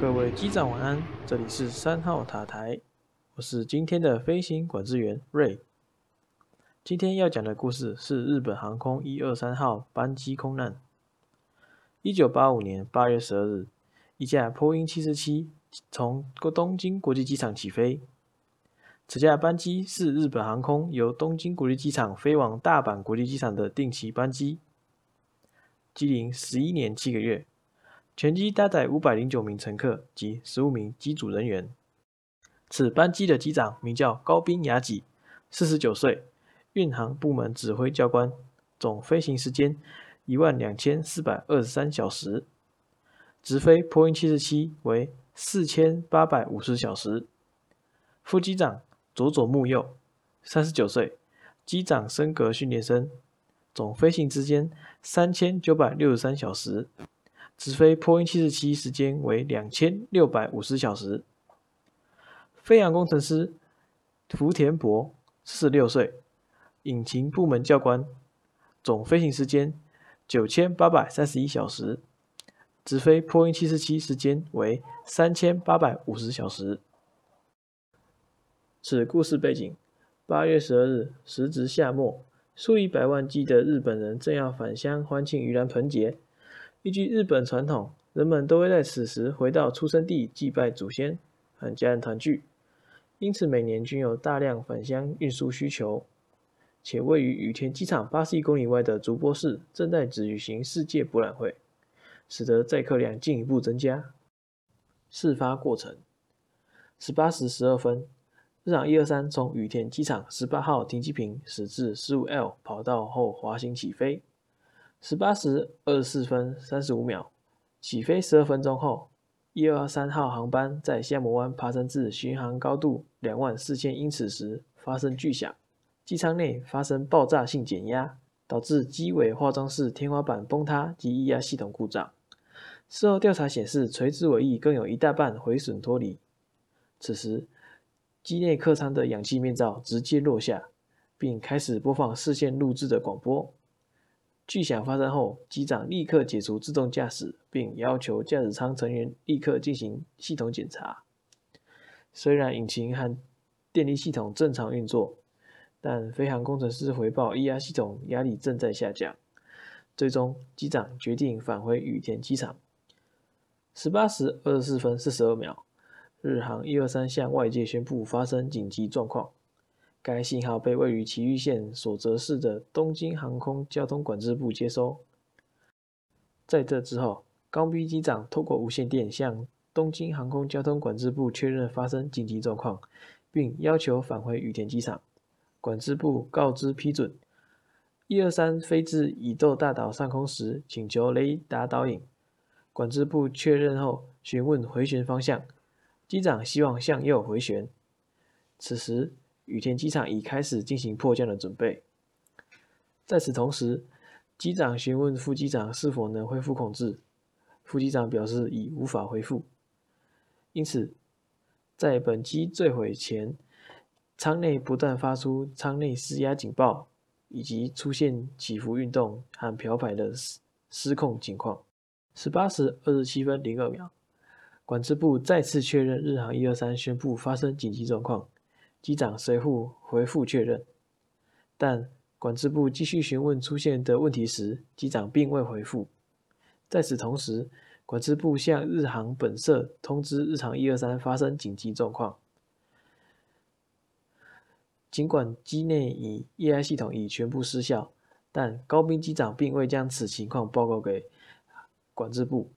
各位机长晚安，这里是三号塔台，我是今天的飞行管制员瑞。今天要讲的故事是日本航空一二三号班机空难。一九八五年八月十二日，一架波音七四七从东京国际机场起飞。此架班机是日本航空由东京国际机场飞往大阪国际机场的定期班机，机龄十一年七个月。全机搭载五百零九名乘客及十五名机组人员。此班机的机长名叫高滨雅己，四十九岁，运航部门指挥教官，总飞行时间一万两千四百二十三小时，直飞波音七四七为四千八百五十小时。副机长佐佐木佑，三十九岁，机长升格训练生，总飞行时间三千九百六十三小时。直飞波音七四七时间为两千六百五十小时。飞扬工程师福田博，四十六岁，引擎部门教官，总飞行时间九千八百三十一小时。直飞波音七四七时间为三千八百五十小时。此故事背景：八月十二日，时值夏末，数以百万计的日本人正要返乡欢庆盂兰盆节。依据日本传统，人们都会在此时回到出生地祭拜祖先，和家人团聚，因此每年均有大量返乡运输需求。且位于羽田机场八十一公里外的竹波市正在举行世界博览会，使得载客量进一步增加。事发过程：十八时十二分，日航一二三从羽田机场十八号停机坪驶至十五 L 跑道后滑行起飞。十八时二十四分三十五秒，起飞十二分钟后，一二三号航班在夏摩湾爬升至巡航高度两万四千英尺时发生巨响，机舱内发生爆炸性减压，导致机尾化妆室天花板崩塌及液压系统故障。事后调查显示，垂直尾翼更有一大半毁损脱离。此时，机内客舱的氧气面罩直接落下，并开始播放事先录制的广播。巨响发生后，机长立刻解除自动驾驶，并要求驾驶舱成员立刻进行系统检查。虽然引擎和电力系统正常运作，但飞行工程师回报液压系统压力正在下降。最终，机长决定返回羽田机场。十八时二十四分四十二秒，日航一二三向外界宣布发生紧急状况。该信号被位于埼玉县所泽市的东京航空交通管制部接收。在这之后，高滨机长透过无线电向东京航空交通管制部确认发生紧急状况，并要求返回羽田机场。管制部告知批准。一二三飞至伊豆大岛上空时，请求雷达导引。管制部确认后，询问回旋方向。机长希望向右回旋。此时。羽田机场已开始进行迫降的准备。在此同时，机长询问副机长是否能恢复控制，副机长表示已无法恢复。因此，在本机坠毁前，舱内不断发出舱内失压警报，以及出现起伏运动和漂摆的失失控情况。十八时二十七分零二秒，管制部再次确认日航一二三宣布发生紧急状况。机长随后回复确认，但管制部继续询问出现的问题时，机长并未回复。在此同时，管制部向日航本社通知日航一二三发生紧急状况。尽管机内已液压系统已全部失效，但高滨机长并未将此情况报告给管制部。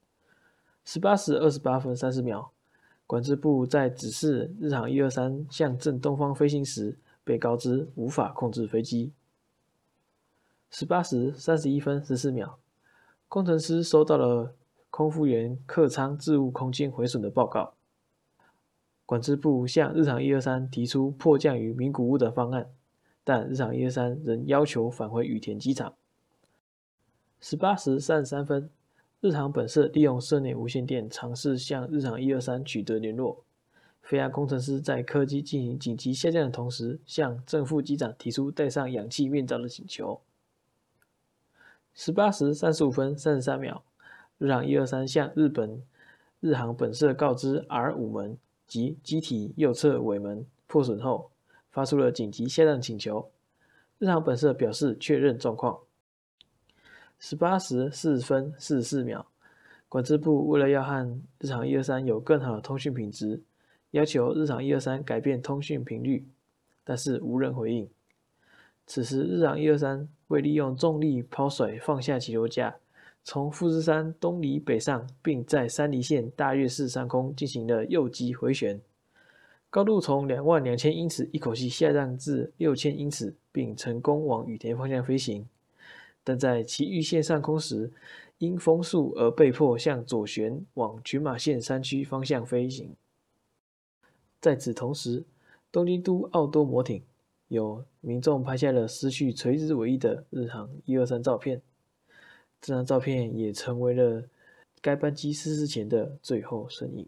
十八时二十八分三十秒。管制部在指示日航一二三向正东方飞行时，被告知无法控制飞机。十八时三十一分十四秒，工程师收到了空服员客舱置物空间毁损的报告。管制部向日航一二三提出迫降于名古屋的方案，但日航一二三仍要求返回羽田机场。十八时三十三分。日航本社利用社内无线电尝试向日航一二三取得联络。飞亚工程师在客机进行紧急下降的同时，向正副机长提出戴上氧气面罩的请求。十八时三十五分三十三秒，日航一二三向日本日航本社告知 R 五门及机体右侧尾门破损后，发出了紧急下降请求。日航本社表示确认状况。十八时四分四十四秒，管制部为了要和日航一二三有更好的通讯品质，要求日航一二三改变通讯频率，但是无人回应。此时日航一二三为利用重力抛甩放下起落架。从富士山东离北上，并在山梨县大月市上空进行了右击回旋，高度从两万两千英尺一口气下降至六千英尺，并成功往羽田方向飞行。但在其预线上空时，因风速而被迫向左旋往群马县山区方向飞行。在此同时，东京都奥多摩町有民众拍下了失去垂直尾翼的日航一二三照片。这张照片也成为了该班机失事前的最后身影。